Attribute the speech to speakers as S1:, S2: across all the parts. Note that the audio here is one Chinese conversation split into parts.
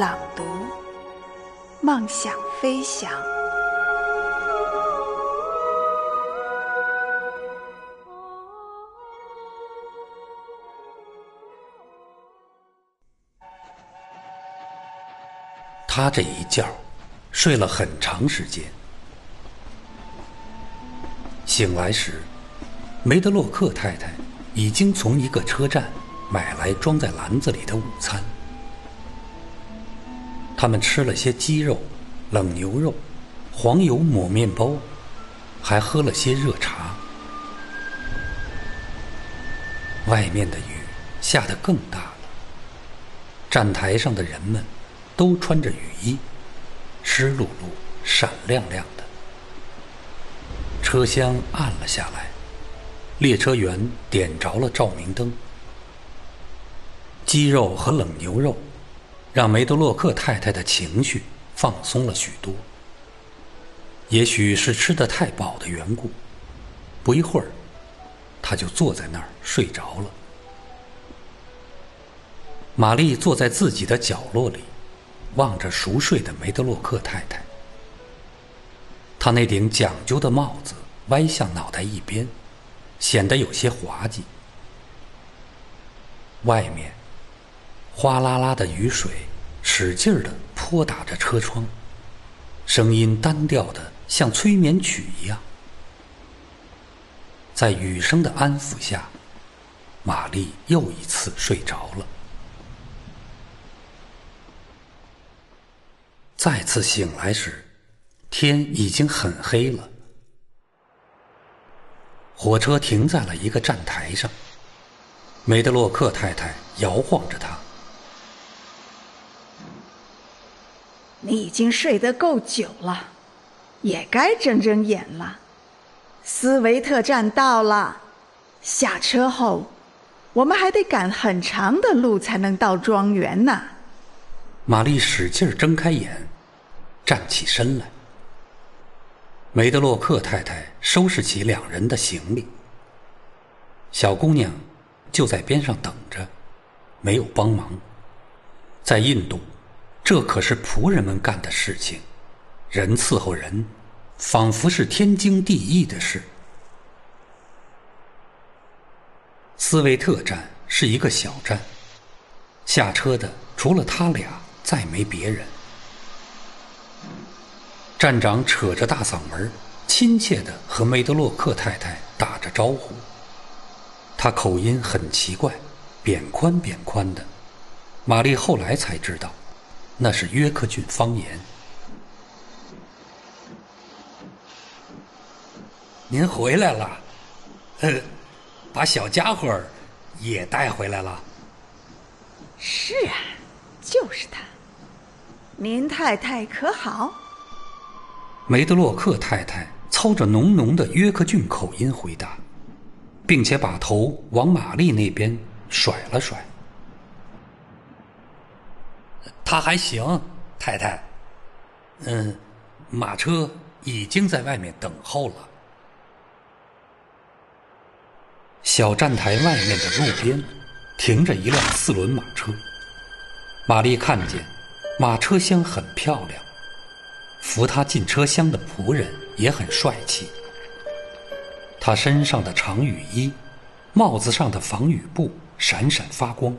S1: 朗读。梦想飞翔。
S2: 他这一觉睡了很长时间，醒来时，梅德洛克太太已经从一个车站买来装在篮子里的午餐。他们吃了些鸡肉、冷牛肉、黄油抹面包，还喝了些热茶。外面的雨下得更大了。站台上的人们都穿着雨衣，湿漉漉、闪亮亮的。车厢暗了下来，列车员点着了照明灯。鸡肉和冷牛肉。让梅德洛克太太的情绪放松了许多。也许是吃得太饱的缘故，不一会儿，他就坐在那儿睡着了。玛丽坐在自己的角落里，望着熟睡的梅德洛克太太。她那顶讲究的帽子歪向脑袋一边，显得有些滑稽。外面。哗啦啦的雨水使劲儿地泼打着车窗，声音单调的像催眠曲一样。在雨声的安抚下，玛丽又一次睡着了。再次醒来时，天已经很黑了。火车停在了一个站台上，梅德洛克太太摇晃着它。
S1: 你已经睡得够久了，也该睁睁眼了。斯维特站到了，下车后，我们还得赶很长的路才能到庄园呢。
S2: 玛丽使劲睁开眼，站起身来。梅德洛克太太收拾起两人的行李，小姑娘就在边上等着，没有帮忙。在印度。这可是仆人们干的事情，人伺候人，仿佛是天经地义的事。斯维特站是一个小站，下车的除了他俩，再没别人。站长扯着大嗓门，亲切的和梅德洛克太太打着招呼。他口音很奇怪，扁宽扁宽的。玛丽后来才知道。那是约克郡方言。您回来了，呃，把小家伙儿也带回来了。
S1: 是啊，就是他。您太太可好？
S2: 梅德洛克太太操着浓浓的约克郡口音回答，并且把头往玛丽那边甩了甩。他还行，太太。嗯，马车已经在外面等候了。小站台外面的路边停着一辆四轮马车。玛丽看见，马车厢很漂亮，扶她进车厢的仆人也很帅气。他身上的长雨衣，帽子上的防雨布闪闪发光，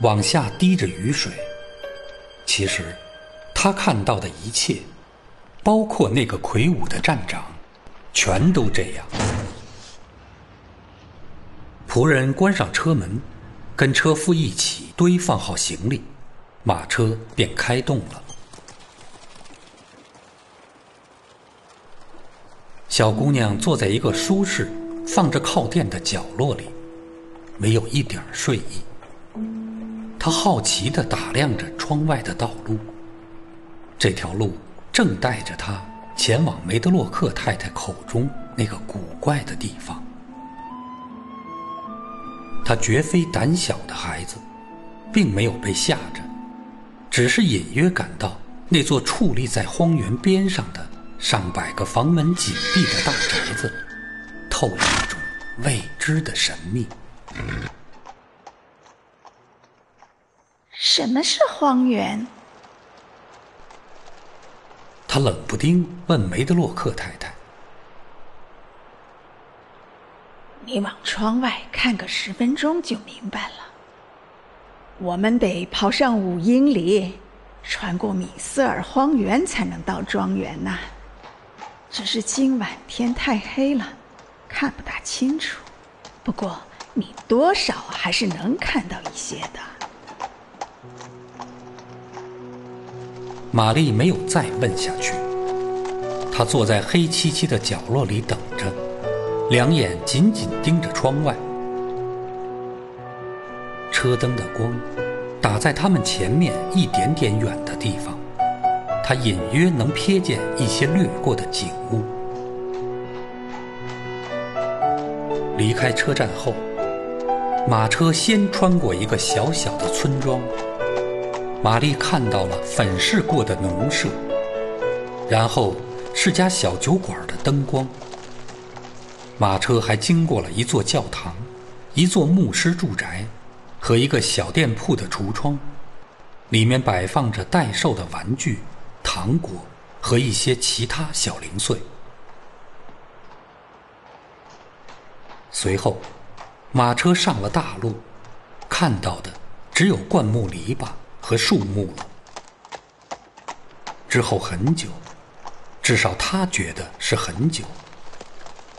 S2: 往下滴着雨水。其实，他看到的一切，包括那个魁梧的站长，全都这样。仆人关上车门，跟车夫一起堆放好行李，马车便开动了。小姑娘坐在一个舒适、放着靠垫的角落里，没有一点睡意。他好奇地打量着窗外的道路，这条路正带着他前往梅德洛克太太口中那个古怪的地方。他绝非胆小的孩子，并没有被吓着，只是隐约感到那座矗立在荒原边上的上百个房门紧闭的大宅子，透着一种未知的神秘。
S1: 什么是荒原？
S2: 他冷不丁问梅德洛克太太。
S1: 你往窗外看个十分钟就明白了。我们得跑上五英里，穿过米瑟尔荒原才能到庄园呐。只是今晚天太黑了，看不大清楚。不过你多少还是能看到一些的。
S2: 玛丽没有再问下去，她坐在黑漆漆的角落里等着。两眼紧紧盯着窗外，车灯的光打在他们前面一点点远的地方，他隐约能瞥见一些掠过的景物。离开车站后，马车先穿过一个小小的村庄，玛丽看到了粉饰过的农舍，然后是家小酒馆的灯光。马车还经过了一座教堂、一座牧师住宅和一个小店铺的橱窗，里面摆放着待售的玩具、糖果和一些其他小零碎。随后，马车上了大路，看到的只有灌木篱笆和树木了。之后很久，至少他觉得是很久。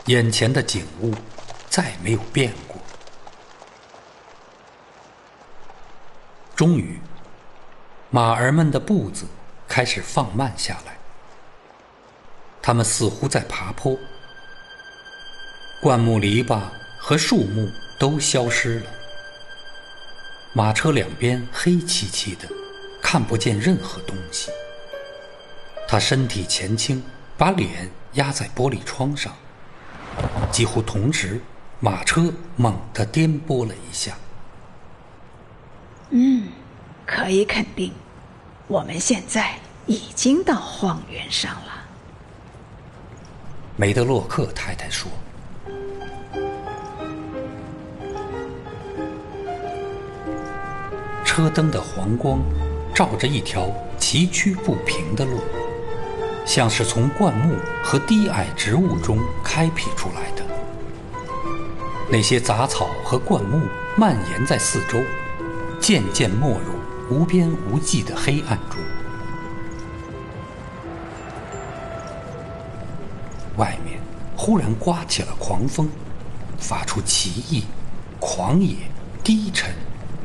S2: 眼前的景物再没有变过。终于，马儿们的步子开始放慢下来，他们似乎在爬坡。灌木篱笆和树木都消失了，马车两边黑漆漆的，看不见任何东西。他身体前倾，把脸压在玻璃窗上。几乎同时，马车猛地颠簸了一下。
S1: 嗯，可以肯定，我们现在已经到荒原上了。
S2: 梅德洛克太太说：“车灯的黄光照着一条崎岖不平的路。”像是从灌木和低矮植物中开辟出来的，那些杂草和灌木蔓延在四周，渐渐没入无边无际的黑暗中。外面忽然刮起了狂风，发出奇异、狂野、低沉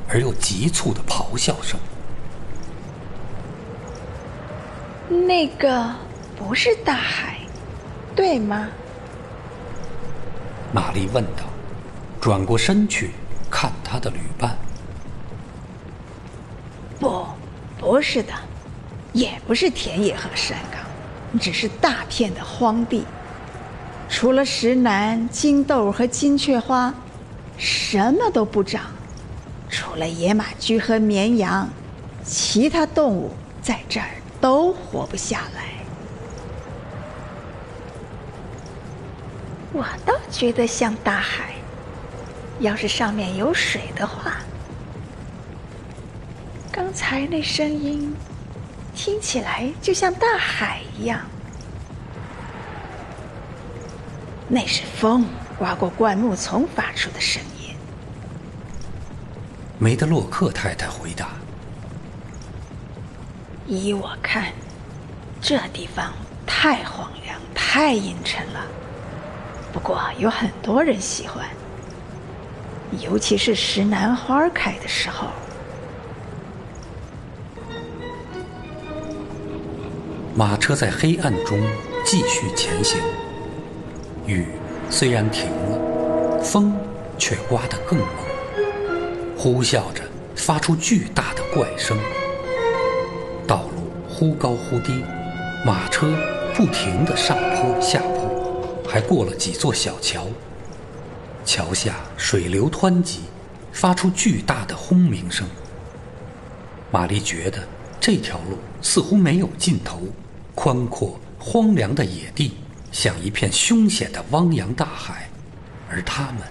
S2: 而又急促的咆哮声。
S1: 那个。不是大海，对吗？
S2: 玛丽问道，转过身去看她的旅伴。
S1: 不，不是的，也不是田野和山岗，只是大片的荒地，除了石楠、金豆和金雀花，什么都不长。除了野马驹和绵羊，其他动物在这儿都活不下来。我倒觉得像大海，要是上面有水的话。刚才那声音听起来就像大海一样，那是风刮过灌木丛发出的声音。
S2: 梅德洛克太太回答：“
S1: 依我看，这地方太荒凉，太阴沉了。”不过有很多人喜欢，尤其是石楠花开的时候。
S2: 马车在黑暗中继续前行，雨虽然停了，风却刮得更猛，呼啸着发出巨大的怪声。道路忽高忽低，马车不停地上坡下坡，还过了几座小桥。桥下水流湍急，发出巨大的轰鸣声。玛丽觉得这条路似乎没有尽头，宽阔荒凉的野地像一片凶险的汪洋大海，而他们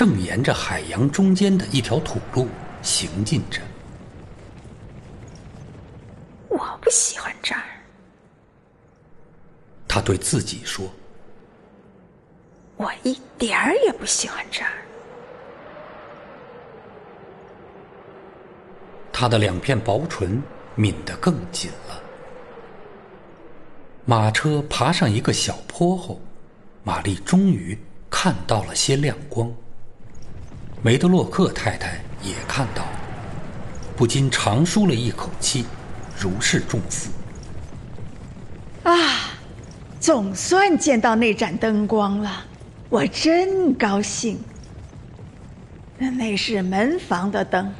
S2: 正沿着海洋中间的一条土路行进着。
S1: 我不喜欢这儿，
S2: 他对自己说。
S1: 我一点儿也不喜欢这儿。
S2: 他的两片薄唇抿得更紧了。马车爬上一个小坡后，玛丽终于看到了些亮光。梅德洛克太太也看到了，不禁长舒了一口气，如释重负。
S1: 啊，总算见到那盏灯光了。我真高兴，那是门房的灯。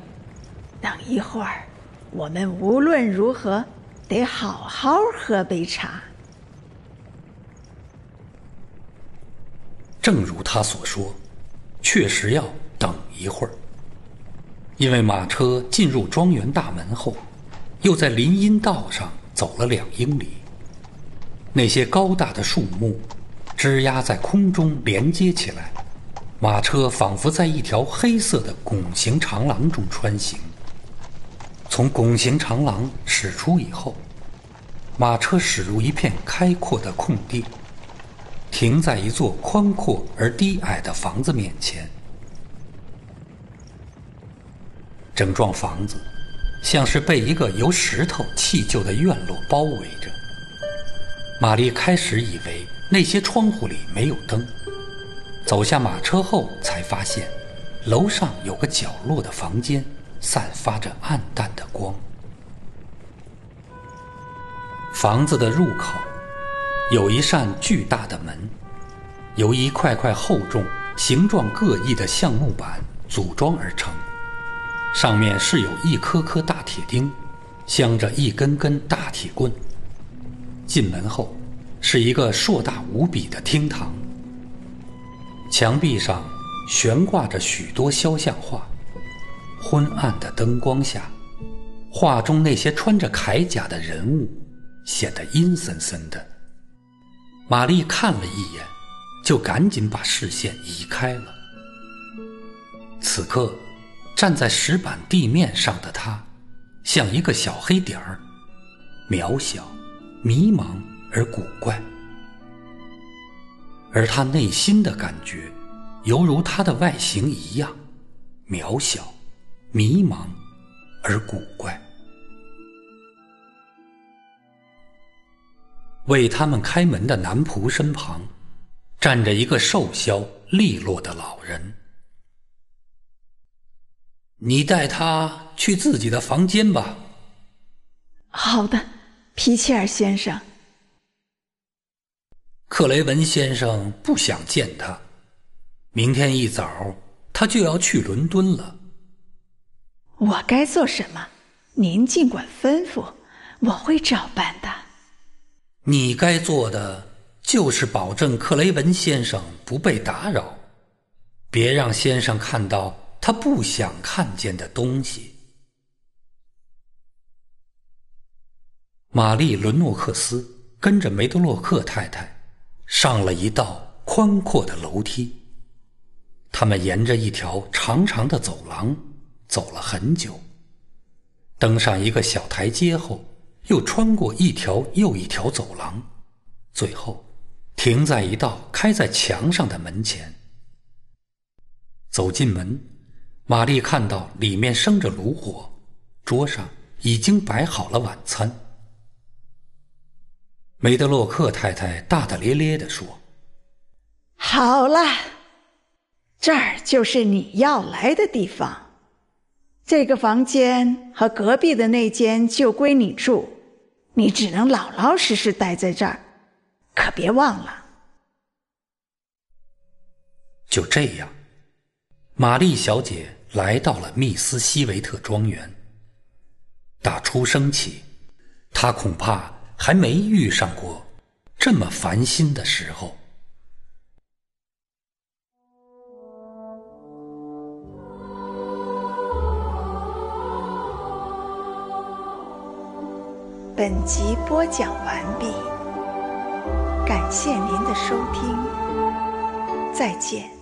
S1: 等一会儿，我们无论如何得好好喝杯茶。
S2: 正如他所说，确实要等一会儿，因为马车进入庄园大门后，又在林荫道上走了两英里。那些高大的树木。枝桠在空中连接起来，马车仿佛在一条黑色的拱形长廊中穿行。从拱形长廊驶出以后，马车驶入一片开阔的空地，停在一座宽阔而低矮的房子面前。整幢房子像是被一个由石头砌就的院落包围着。玛丽开始以为。那些窗户里没有灯。走下马车后，才发现楼上有个角落的房间，散发着暗淡的光。房子的入口有一扇巨大的门，由一块块厚重、形状各异的橡木板组装而成，上面是有一颗颗大铁钉，镶着一根根大铁棍。进门后。是一个硕大无比的厅堂，墙壁上悬挂着许多肖像画，昏暗的灯光下，画中那些穿着铠甲的人物显得阴森森的。玛丽看了一眼，就赶紧把视线移开了。此刻，站在石板地面上的他，像一个小黑点儿，渺小，迷茫。而古怪，而他内心的感觉，犹如他的外形一样，渺小、迷茫而古怪。为他们开门的男仆身旁，站着一个瘦削、利落的老人。你带他去自己的房间吧。
S1: 好的，皮切尔先生。
S2: 克雷文先生不想见他，明天一早他就要去伦敦了。
S1: 我该做什么？您尽管吩咐，我会照办的。
S2: 你该做的就是保证克雷文先生不被打扰，别让先生看到他不想看见的东西。玛丽·伦诺克斯跟着梅德洛克太太。上了一道宽阔的楼梯，他们沿着一条长长的走廊走了很久，登上一个小台阶后，又穿过一条又一条走廊，最后停在一道开在墙上的门前。走进门，玛丽看到里面生着炉火，桌上已经摆好了晚餐。梅德洛克太太大大咧咧地说：“
S1: 好了，这儿就是你要来的地方。这个房间和隔壁的那间就归你住，你只能老老实实待在这儿，可别忘了。”
S2: 就这样，玛丽小姐来到了密斯西维特庄园。打出生起。他恐怕还没遇上过这么烦心的时候。
S1: 本集播讲完毕，感谢您的收听，再见。